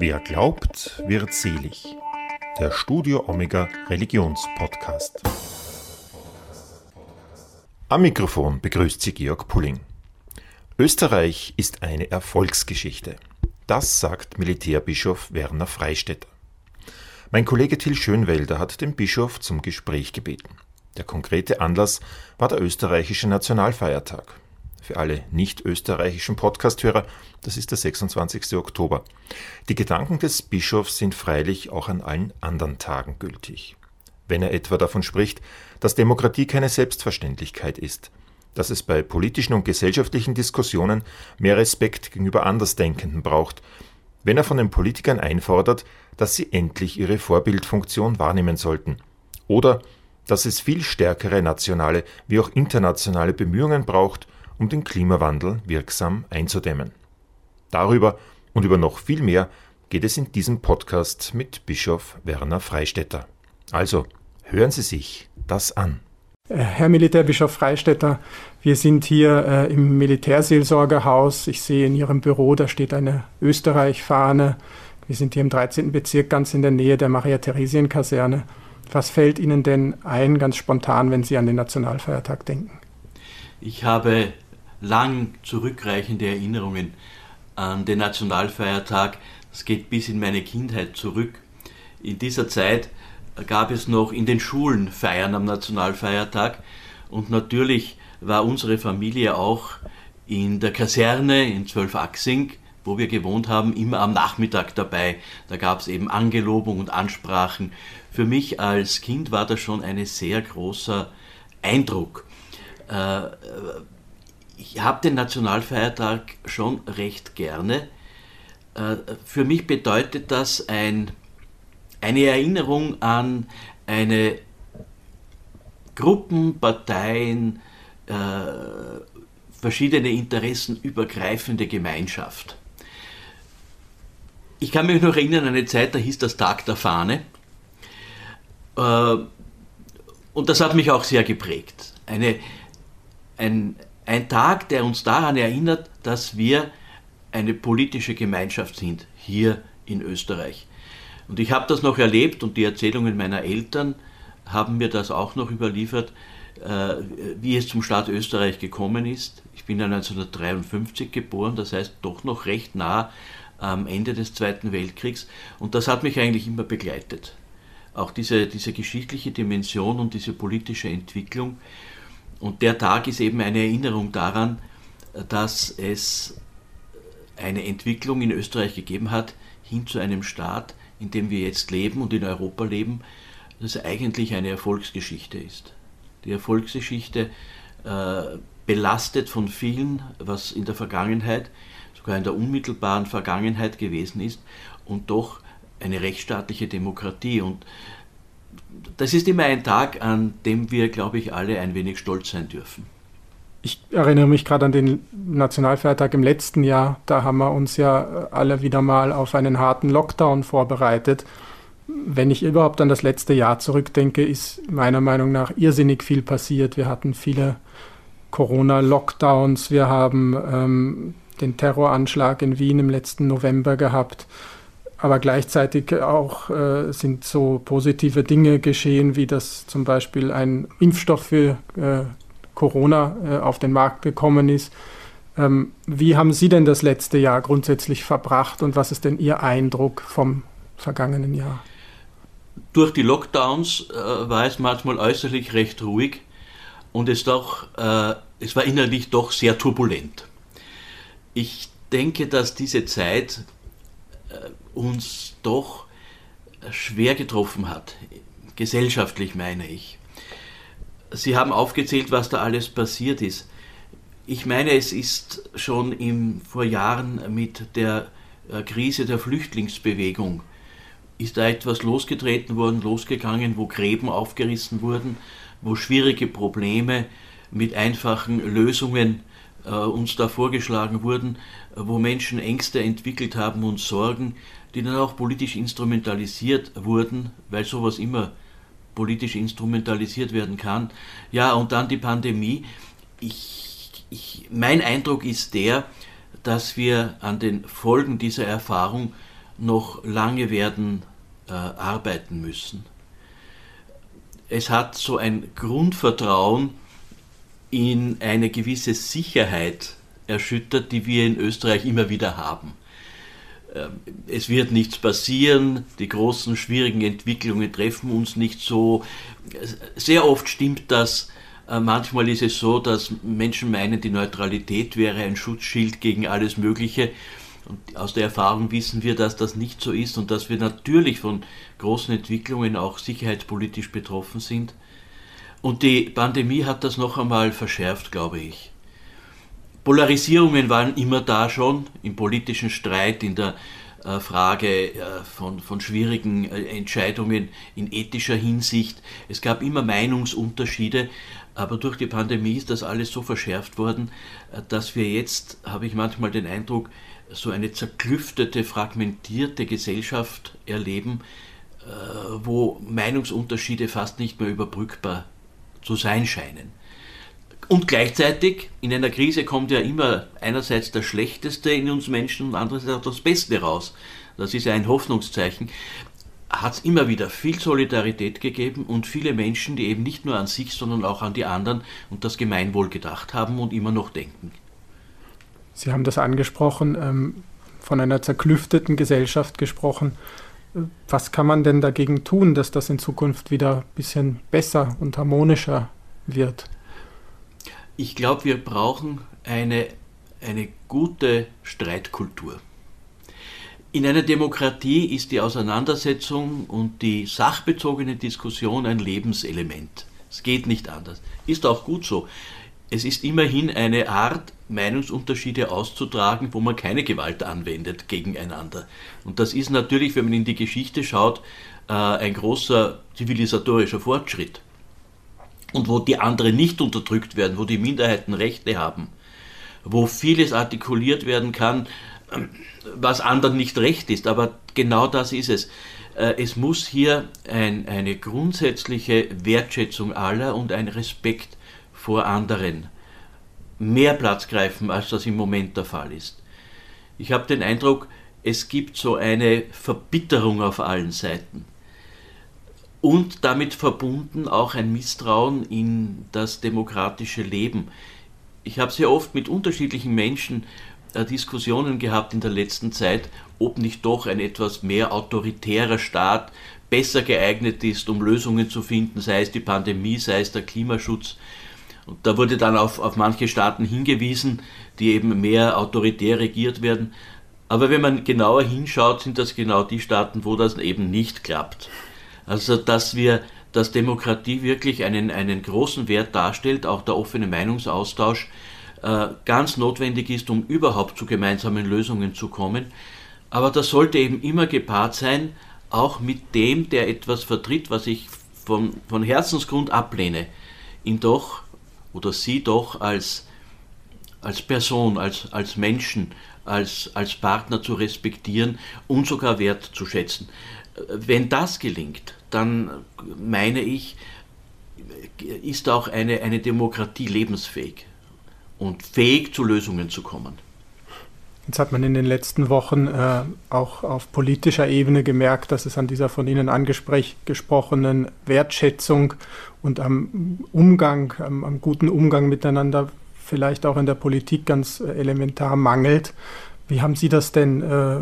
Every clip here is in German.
Wer glaubt, wird selig. Der Studio Omega Religionspodcast. Am Mikrofon begrüßt Sie Georg Pulling. Österreich ist eine Erfolgsgeschichte. Das sagt Militärbischof Werner Freistetter. Mein Kollege Till Schönwelder hat den Bischof zum Gespräch gebeten. Der konkrete Anlass war der österreichische Nationalfeiertag. Für alle nicht österreichischen Podcasthörer, das ist der 26. Oktober. Die Gedanken des Bischofs sind freilich auch an allen anderen Tagen gültig. Wenn er etwa davon spricht, dass Demokratie keine Selbstverständlichkeit ist, dass es bei politischen und gesellschaftlichen Diskussionen mehr Respekt gegenüber Andersdenkenden braucht, wenn er von den Politikern einfordert, dass sie endlich ihre Vorbildfunktion wahrnehmen sollten, oder dass es viel stärkere nationale wie auch internationale Bemühungen braucht, um den Klimawandel wirksam einzudämmen. Darüber und über noch viel mehr geht es in diesem Podcast mit Bischof Werner Freistetter. Also hören Sie sich das an. Äh, Herr Militärbischof Freistetter, wir sind hier äh, im Militärseelsorgerhaus. Ich sehe in Ihrem Büro, da steht eine Österreich-Fahne. Wir sind hier im 13. Bezirk ganz in der Nähe der Maria-Theresien-Kaserne. Was fällt Ihnen denn ein, ganz spontan, wenn Sie an den Nationalfeiertag denken? Ich habe lang zurückreichende Erinnerungen an den Nationalfeiertag. Das geht bis in meine Kindheit zurück. In dieser Zeit gab es noch in den Schulen Feiern am Nationalfeiertag und natürlich war unsere Familie auch in der Kaserne in Zwölfachsing, wo wir gewohnt haben, immer am Nachmittag dabei. Da gab es eben Angelobung und Ansprachen. Für mich als Kind war das schon ein sehr großer Eindruck. Äh, ich habe den Nationalfeiertag schon recht gerne. Äh, für mich bedeutet das ein, eine Erinnerung an eine Gruppen, Parteien, äh, verschiedene Interessen übergreifende Gemeinschaft. Ich kann mich noch erinnern an eine Zeit, da hieß das Tag der Fahne. Äh, und das hat mich auch sehr geprägt. Eine, ein, ein Tag, der uns daran erinnert, dass wir eine politische Gemeinschaft sind, hier in Österreich. Und ich habe das noch erlebt und die Erzählungen meiner Eltern haben mir das auch noch überliefert, äh, wie es zum Staat Österreich gekommen ist. Ich bin ja 1953 geboren, das heißt doch noch recht nah am Ende des Zweiten Weltkriegs und das hat mich eigentlich immer begleitet. Auch diese, diese geschichtliche Dimension und diese politische Entwicklung. Und der Tag ist eben eine Erinnerung daran, dass es eine Entwicklung in Österreich gegeben hat, hin zu einem Staat, in dem wir jetzt leben und in Europa leben, das eigentlich eine Erfolgsgeschichte ist. Die Erfolgsgeschichte äh, belastet von vielen, was in der Vergangenheit, sogar in der unmittelbaren Vergangenheit gewesen ist und doch eine rechtsstaatliche Demokratie. Und das ist immer ein Tag, an dem wir, glaube ich, alle ein wenig stolz sein dürfen. Ich erinnere mich gerade an den Nationalfeiertag im letzten Jahr. Da haben wir uns ja alle wieder mal auf einen harten Lockdown vorbereitet. Wenn ich überhaupt an das letzte Jahr zurückdenke, ist meiner Meinung nach irrsinnig viel passiert. Wir hatten viele Corona-Lockdowns, wir haben ähm, den Terroranschlag in Wien im letzten November gehabt aber gleichzeitig auch äh, sind so positive Dinge geschehen, wie dass zum Beispiel ein Impfstoff für äh, Corona äh, auf den Markt gekommen ist. Ähm, wie haben Sie denn das letzte Jahr grundsätzlich verbracht und was ist denn Ihr Eindruck vom vergangenen Jahr? Durch die Lockdowns äh, war es manchmal äußerlich recht ruhig und es, doch, äh, es war innerlich doch sehr turbulent. Ich denke, dass diese Zeit äh, uns doch schwer getroffen hat, gesellschaftlich meine ich. Sie haben aufgezählt, was da alles passiert ist. Ich meine, es ist schon im, vor Jahren mit der äh, Krise der Flüchtlingsbewegung, ist da etwas losgetreten worden, losgegangen, wo Gräben aufgerissen wurden, wo schwierige Probleme mit einfachen Lösungen äh, uns da vorgeschlagen wurden, wo Menschen Ängste entwickelt haben und Sorgen, die dann auch politisch instrumentalisiert wurden, weil sowas immer politisch instrumentalisiert werden kann. Ja, und dann die Pandemie. Ich, ich, mein Eindruck ist der, dass wir an den Folgen dieser Erfahrung noch lange werden äh, arbeiten müssen. Es hat so ein Grundvertrauen in eine gewisse Sicherheit erschüttert, die wir in Österreich immer wieder haben. Ähm, es wird nichts passieren, die großen schwierigen Entwicklungen treffen uns nicht so. Sehr oft stimmt das. Äh, manchmal ist es so, dass Menschen meinen, die Neutralität wäre ein Schutzschild gegen alles Mögliche. Und aus der Erfahrung wissen wir, dass das nicht so ist und dass wir natürlich von großen Entwicklungen auch sicherheitspolitisch betroffen sind. Und die Pandemie hat das noch einmal verschärft, glaube ich. Polarisierungen waren immer da schon, im politischen Streit, in der äh, Frage äh, von, von schwierigen äh, Entscheidungen in ethischer Hinsicht. Es gab immer Meinungsunterschiede, aber durch die Pandemie ist das alles so verschärft worden, dass wir jetzt, habe ich manchmal den Eindruck, so eine zerklüftete, fragmentierte Gesellschaft erleben, wo Meinungsunterschiede fast nicht mehr überbrückbar zu sein scheinen. Und gleichzeitig, in einer Krise kommt ja immer einerseits das Schlechteste in uns Menschen und andererseits auch das Beste raus. Das ist ja ein Hoffnungszeichen. Hat es immer wieder viel Solidarität gegeben und viele Menschen, die eben nicht nur an sich, sondern auch an die anderen und das Gemeinwohl gedacht haben und immer noch denken. Sie haben das angesprochen, ähm, von einer zerklüfteten Gesellschaft gesprochen. Was kann man denn dagegen tun, dass das in Zukunft wieder ein bisschen besser und harmonischer wird? Ich glaube, wir brauchen eine, eine gute Streitkultur. In einer Demokratie ist die Auseinandersetzung und die sachbezogene Diskussion ein Lebenselement. Es geht nicht anders. Ist auch gut so. Es ist immerhin eine Art, Meinungsunterschiede auszutragen, wo man keine Gewalt anwendet gegeneinander. Und das ist natürlich, wenn man in die Geschichte schaut, äh, ein großer zivilisatorischer Fortschritt und wo die anderen nicht unterdrückt werden, wo die Minderheiten Rechte haben, wo vieles artikuliert werden kann, ähm, was anderen nicht recht ist. Aber genau das ist es. Äh, es muss hier ein, eine grundsätzliche Wertschätzung aller und ein Respekt vor anderen mehr Platz greifen, als das im Moment der Fall ist. Ich habe den Eindruck, es gibt so eine Verbitterung auf allen Seiten und damit verbunden auch ein Misstrauen in das demokratische Leben. Ich habe sehr oft mit unterschiedlichen Menschen äh, Diskussionen gehabt in der letzten Zeit, ob nicht doch ein etwas mehr autoritärer Staat besser geeignet ist, um Lösungen zu finden, sei es die Pandemie, sei es der Klimaschutz. Und da wurde dann auf, auf manche Staaten hingewiesen, die eben mehr autoritär regiert werden. Aber wenn man genauer hinschaut, sind das genau die Staaten, wo das eben nicht klappt. Also, dass wir, dass Demokratie wirklich einen, einen großen Wert darstellt, auch der offene Meinungsaustausch äh, ganz notwendig ist, um überhaupt zu gemeinsamen Lösungen zu kommen. Aber das sollte eben immer gepaart sein, auch mit dem, der etwas vertritt, was ich von, von Herzensgrund ablehne, ihn doch oder sie doch als, als Person, als, als Menschen, als, als Partner zu respektieren und sogar wertzuschätzen. Wenn das gelingt, dann meine ich, ist auch eine, eine Demokratie lebensfähig und fähig zu Lösungen zu kommen. Jetzt hat man in den letzten Wochen äh, auch auf politischer Ebene gemerkt, dass es an dieser von Ihnen angesprochenen Wertschätzung und am Umgang, am, am, guten Umgang miteinander vielleicht auch in der Politik ganz äh, elementar mangelt. Wie haben Sie das denn, äh,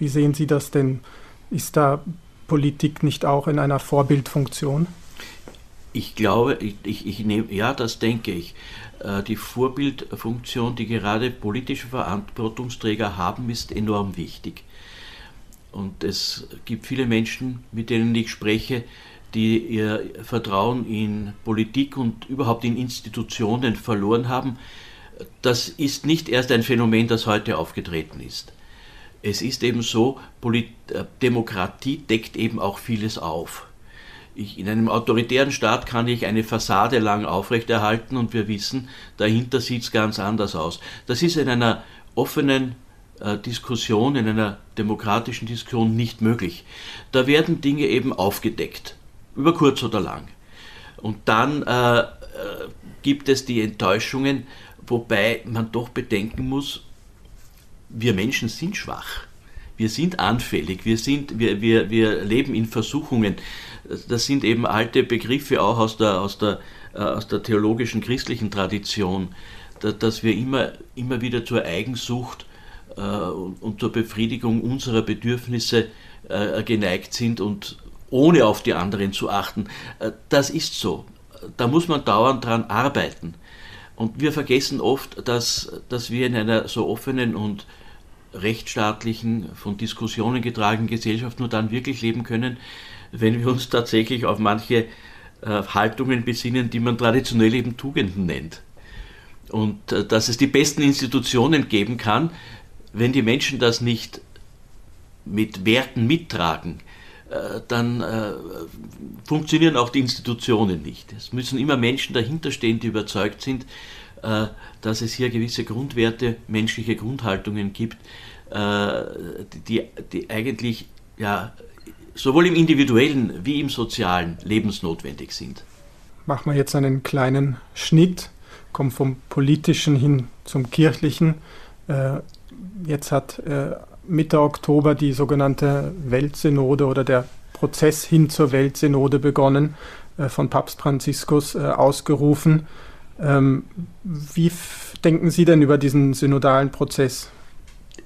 wie sehen Sie das denn? Ist da Politik nicht auch in einer Vorbildfunktion? Ich glaube, ich, ich, ich nehme, ja, das denke ich. Äh, die Vorbildfunktion, die gerade politische Verantwortungsträger haben, ist enorm wichtig. Und es gibt viele Menschen, mit denen ich spreche, die ihr Vertrauen in Politik und überhaupt in Institutionen verloren haben. Das ist nicht erst ein Phänomen, das heute aufgetreten ist es ist eben so, Polit äh, Demokratie deckt eben auch vieles auf. Ich, in einem autoritären Staat kann ich eine Fassade lang aufrechterhalten und wir wissen, dahinter sieht es ganz anders aus. Das ist in einer offenen äh, Diskussion, in einer demokratischen Diskussion nicht möglich. Da werden Dinge eben aufgedeckt, über kurz oder lang. Und dann äh, äh, gibt es die Enttäuschungen, wobei man doch bedenken muss, wir Menschen sind schwach. wir sind anfällig, wir, sind, wir, wir, wir leben in Versuchungen. Das sind eben alte Begriffe auch aus der, aus der, äh, aus der theologischen christlichen Tradition, dass wir immer, immer wieder zur Eigensucht äh, und zur Befriedigung unserer Bedürfnisse äh, geneigt sind und ohne auf die anderen zu achten. Das ist so. Da muss man dauernd dran arbeiten. Und wir vergessen oft, dass, dass wir in einer so offenen und rechtsstaatlichen, von Diskussionen getragenen Gesellschaft nur dann wirklich leben können, wenn wir uns tatsächlich auf manche äh, Haltungen besinnen, die man traditionell eben Tugenden nennt. Und äh, dass es die besten Institutionen geben kann, wenn die Menschen das nicht mit Werten mittragen, äh, dann äh, funktionieren auch die Institutionen nicht. Es müssen immer Menschen dahinterstehen, die überzeugt sind, äh, dass es hier gewisse Grundwerte, menschliche Grundhaltungen gibt, die, die eigentlich ja, sowohl im individuellen wie im sozialen lebensnotwendig sind. Machen wir jetzt einen kleinen Schnitt, kommen vom politischen hin zum kirchlichen. Jetzt hat Mitte Oktober die sogenannte Weltsynode oder der Prozess hin zur Weltsynode begonnen, äh, von Papst Franziskus äh, ausgerufen. Ähm, wie denken Sie denn über diesen synodalen Prozess?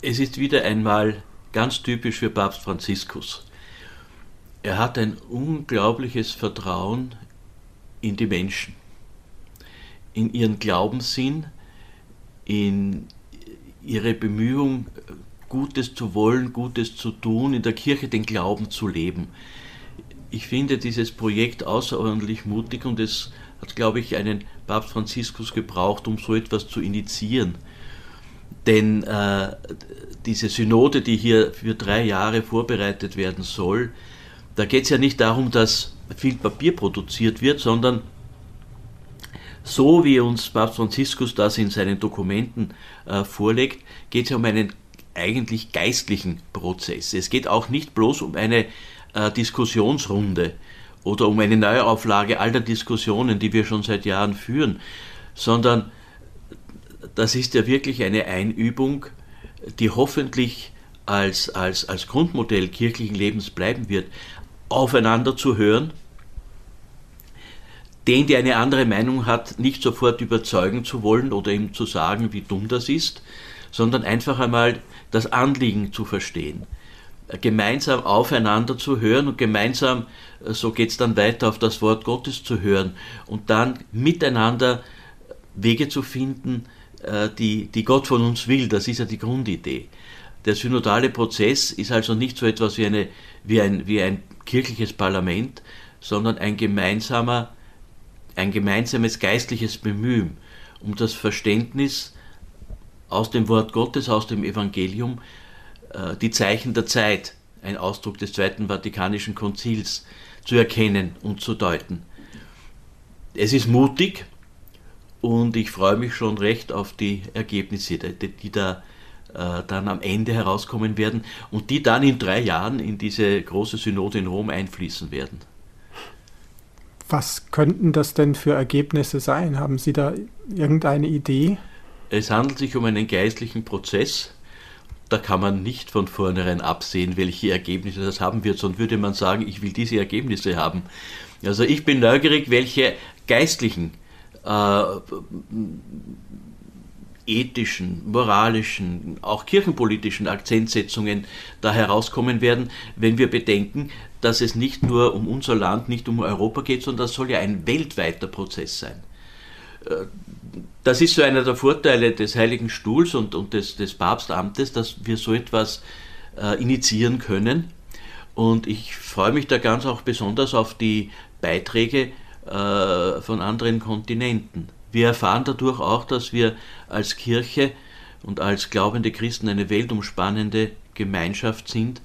Es ist wieder einmal ganz typisch für Papst Franziskus. Er hat ein unglaubliches Vertrauen in die Menschen, in ihren Glaubenssinn, in ihre Bemühung, Gutes zu wollen, Gutes zu tun, in der Kirche den Glauben zu leben. Ich finde dieses Projekt außerordentlich mutig und es hat, glaube ich, einen Papst Franziskus gebraucht, um so etwas zu initiieren. Denn äh, diese Synode, die hier für drei Jahre vorbereitet werden soll, da geht es ja nicht darum, dass viel Papier produziert wird, sondern so wie uns Papst Franziskus das in seinen Dokumenten äh, vorlegt, geht es ja um einen eigentlich geistlichen Prozess. Es geht auch nicht bloß um eine äh, Diskussionsrunde oder um eine Neuauflage all der Diskussionen, die wir schon seit Jahren führen, sondern das ist ja wirklich eine Einübung, die hoffentlich als, als, als Grundmodell kirchlichen Lebens bleiben wird, aufeinander zu hören, den, der eine andere Meinung hat, nicht sofort überzeugen zu wollen oder ihm zu sagen, wie dumm das ist, sondern einfach einmal das Anliegen zu verstehen, gemeinsam aufeinander zu hören und gemeinsam, äh, so geht es dann weiter, auf das Wort Gottes zu hören und dann miteinander Wege zu finden, äh, die, die Gott von uns will. Das ist ja die Grundidee. Der synodale Prozess ist also nicht so etwas wie, eine, wie, ein, wie ein kirchliches Parlament, sondern ein gemeinsamer, ein gemeinsames geistliches Bemühen um das Verständnis aus dem Wort Gottes, aus dem Evangelium, äh, die Zeichen der Zeit, ein Ausdruck des Zweiten Vatikanischen Konzils, zu erkennen und zu deuten. Es ist mutig und ich freue mich schon recht auf die Ergebnisse, die da dann am Ende herauskommen werden und die dann in drei Jahren in diese große Synode in Rom einfließen werden. Was könnten das denn für Ergebnisse sein? Haben Sie da irgendeine Idee? Es handelt sich um einen geistlichen Prozess. Da kann man nicht von vornherein absehen, welche Ergebnisse das haben wird, sondern würde man sagen, ich will diese Ergebnisse haben. Also ich bin neugierig, welche geistlichen, äh, ethischen, moralischen, auch kirchenpolitischen Akzentsetzungen da herauskommen werden, wenn wir bedenken, dass es nicht nur um unser Land, nicht um Europa geht, sondern das soll ja ein weltweiter Prozess sein. Äh, das ist so einer der Vorteile des Heiligen Stuhls und, und des, des Papstamtes, dass wir so etwas äh, initiieren können. Und ich freue mich da ganz auch besonders auf die Beiträge äh, von anderen Kontinenten. Wir erfahren dadurch auch, dass wir als Kirche und als glaubende Christen eine weltumspannende Gemeinschaft sind.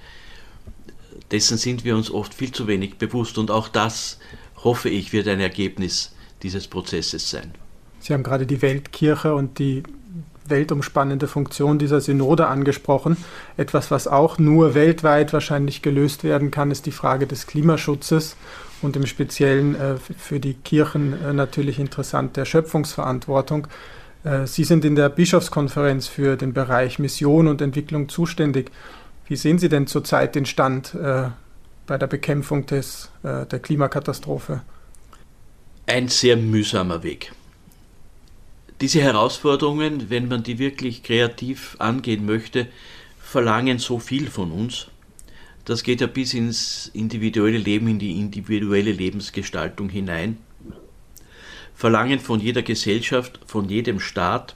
Dessen sind wir uns oft viel zu wenig bewusst und auch das, hoffe ich, wird ein Ergebnis dieses Prozesses sein. Sie haben gerade die Weltkirche und die weltumspannende Funktion dieser Synode angesprochen. Etwas, was auch nur weltweit wahrscheinlich gelöst werden kann, ist die Frage des Klimaschutzes und im Speziellen äh, für die Kirchen äh, natürlich interessant der Schöpfungsverantwortung. Äh, Sie sind in der Bischofskonferenz für den Bereich Mission und Entwicklung zuständig. Wie sehen Sie denn zurzeit den Stand bei der Bekämpfung des, der Klimakatastrophe? Ein sehr mühsamer Weg. Diese Herausforderungen, wenn man die wirklich kreativ angehen möchte, verlangen so viel von uns. Das geht ja bis ins individuelle Leben, in die individuelle Lebensgestaltung hinein. Verlangen von jeder Gesellschaft, von jedem Staat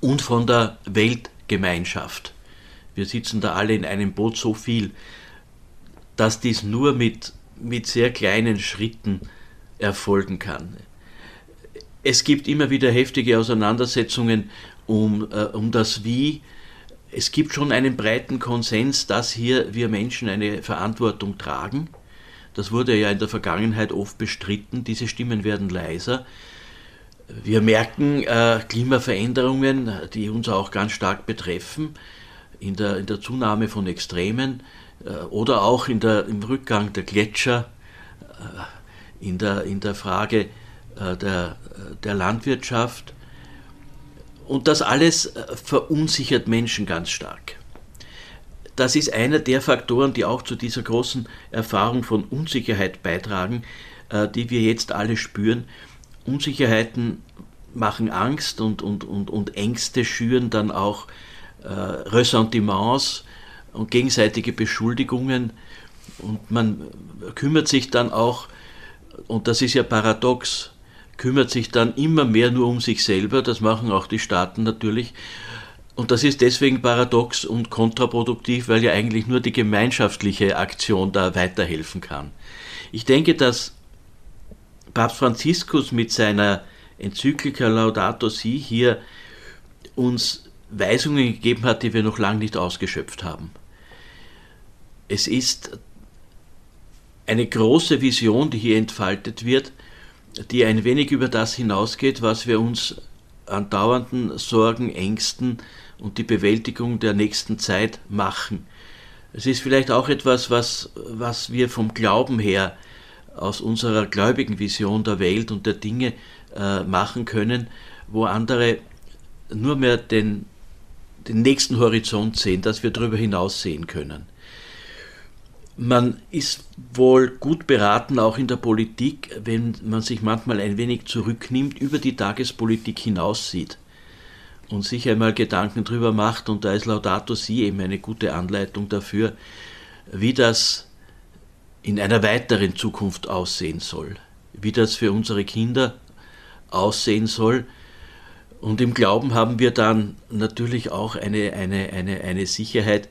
und von der Weltgemeinschaft. Wir sitzen da alle in einem Boot so viel, dass dies nur mit, mit sehr kleinen Schritten erfolgen kann. Es gibt immer wieder heftige Auseinandersetzungen um, äh, um das Wie. Es gibt schon einen breiten Konsens, dass hier wir Menschen eine Verantwortung tragen. Das wurde ja in der Vergangenheit oft bestritten. Diese Stimmen werden leiser. Wir merken äh, Klimaveränderungen, die uns auch ganz stark betreffen, in der, in der Zunahme von Extremen äh, oder auch in der, im Rückgang der Gletscher, äh, in, der, in der Frage äh, der, der Landwirtschaft. Und das alles verunsichert Menschen ganz stark. Das ist einer der Faktoren, die auch zu dieser großen Erfahrung von Unsicherheit beitragen, die wir jetzt alle spüren. Unsicherheiten machen Angst und, und, und, und Ängste schüren dann auch äh, Ressentiments und gegenseitige Beschuldigungen und man kümmert sich dann auch, und das ist ja paradox, kümmert sich dann immer mehr nur um sich selber, das machen auch die Staaten natürlich, und das ist deswegen paradox und kontraproduktiv, weil ja eigentlich nur die gemeinschaftliche Aktion da weiterhelfen kann. Ich denke, dass Papst Franziskus mit seiner Enzyklika Laudato Si hier uns Weisungen gegeben hat, die wir noch lange nicht ausgeschöpft haben. Es ist eine große Vision, die hier entfaltet wird, die ein wenig über das hinausgeht, was wir uns an dauernden Sorgen, Ängsten und die Bewältigung der nächsten Zeit machen. Es ist vielleicht auch etwas, was, was wir vom Glauben her aus unserer gläubigen Vision der Welt und der Dinge äh, machen können, wo andere nur mehr den, den nächsten Horizont sehen, dass wir darüber hinaus sehen können. Man ist wohl gut beraten, auch in der Politik, wenn man sich manchmal ein wenig zurücknimmt, über die Tagespolitik hinaus sieht und sich einmal Gedanken darüber macht, und da ist Laudato Si eben eine gute Anleitung dafür, wie das in einer weiteren Zukunft aussehen soll, wie das für unsere Kinder aussehen soll. Und im Glauben haben wir dann natürlich auch eine, eine, eine, eine Sicherheit,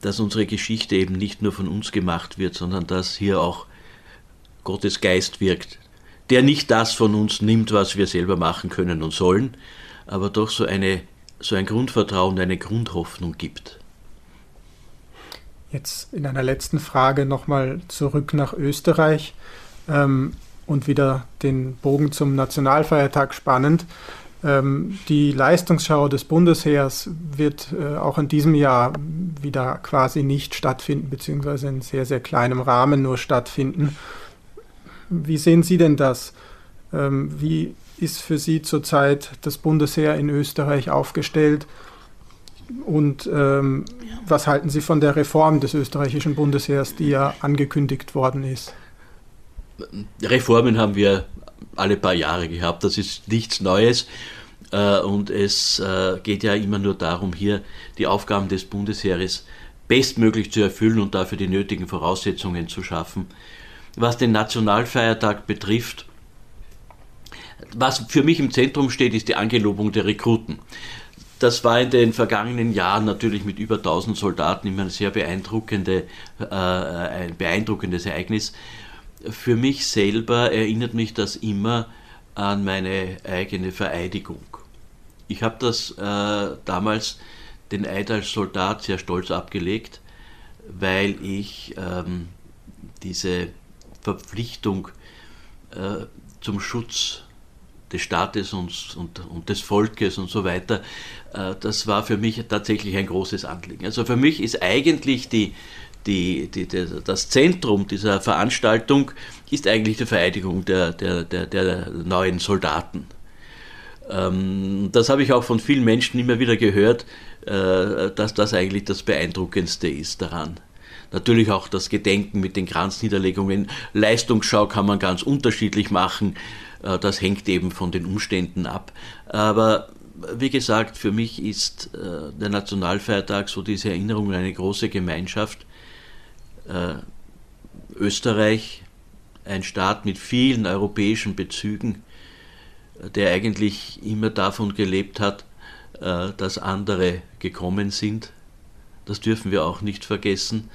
dass unsere Geschichte eben nicht nur von uns gemacht wird, sondern dass hier auch Gottes Geist wirkt, der nicht das von uns nimmt, was wir selber machen können und sollen, aber doch so, eine, so ein Grundvertrauen, eine Grundhoffnung gibt. Jetzt in einer letzten Frage nochmal zurück nach Österreich ähm, und wieder den Bogen zum Nationalfeiertag spannend. Ähm, die Leistungsschau des Bundesheers wird äh, auch in diesem Jahr wieder quasi nicht stattfinden, beziehungsweise in sehr, sehr kleinem Rahmen nur stattfinden. Wie sehen Sie denn das? Ähm, wie ist für Sie zurzeit das Bundesheer in Österreich aufgestellt? Und ähm, was halten Sie von der Reform des österreichischen Bundesheers, die ja angekündigt worden ist? Reformen haben wir alle paar Jahre gehabt. Das ist nichts Neues. Äh, und es äh, geht ja immer nur darum, hier die Aufgaben des Bundesheeres bestmöglich zu erfüllen und dafür die nötigen Voraussetzungen zu schaffen. Was den Nationalfeiertag betrifft, was für mich im Zentrum steht, ist die Angelobung der Rekruten. Das war in den vergangenen Jahren natürlich mit über 1000 Soldaten immer ein sehr beeindruckende, äh, ein beeindruckendes Ereignis für mich selber erinnert mich das immer an meine eigene Vereidigung. Ich habe das äh, damals den Eid als Soldat sehr stolz abgelegt, weil ich ähm, diese Verpflichtung äh, zum Schutz des Staates und, und, und, des Volkes und so weiter, äh, das war für mich tatsächlich ein großes Anliegen. Also für mich ist eigentlich die, die, die, die, das Zentrum dieser Veranstaltung ist eigentlich die Vereidigung der, der, der, der neuen Soldaten. Ähm, das habe ich auch von vielen Menschen immer wieder gehört, äh, dass das eigentlich das Beeindruckendste ist daran. Natürlich auch das Gedenken mit den Kranzniederlegungen. Leistungsschau kann man ganz unterschiedlich machen. Äh, das hängt eben von den Umständen ab. Aber wie gesagt, für mich ist äh, der Nationalfeiertag so diese Erinnerung an eine große Gemeinschaft. Äh, Österreich, ein Staat mit vielen europäischen Bezügen, der eigentlich immer davon gelebt hat, dass andere gekommen sind. Das dürfen wir auch nicht vergessen,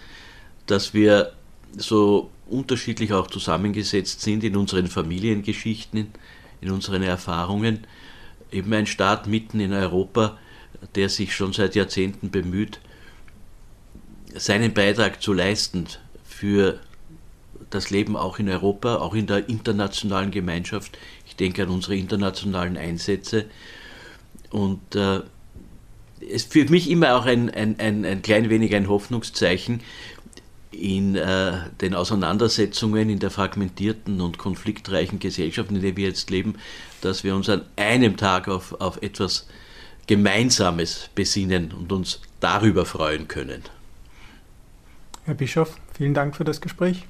dass wir so unterschiedlich auch zusammengesetzt sind in unseren Familiengeschichten, in unseren Erfahrungen. Eben ein Staat mitten in Europa, der sich schon seit Jahrzehnten bemüht, seinen Beitrag zu leisten für das Leben auch in Europa, auch in der internationalen Gemeinschaft. Ich denke an unsere internationalen Einsätze. Und äh, es für mich immer auch ein, ein, ein, ein klein wenig ein Hoffnungszeichen, in äh, den Auseinandersetzungen in der fragmentierten und konfliktreichen Gesellschaft, in der wir jetzt leben, dass wir uns an einem Tag auf, auf etwas Gemeinsames besinnen und uns darüber freuen können. Herr Bischof, vielen Dank für das Gespräch.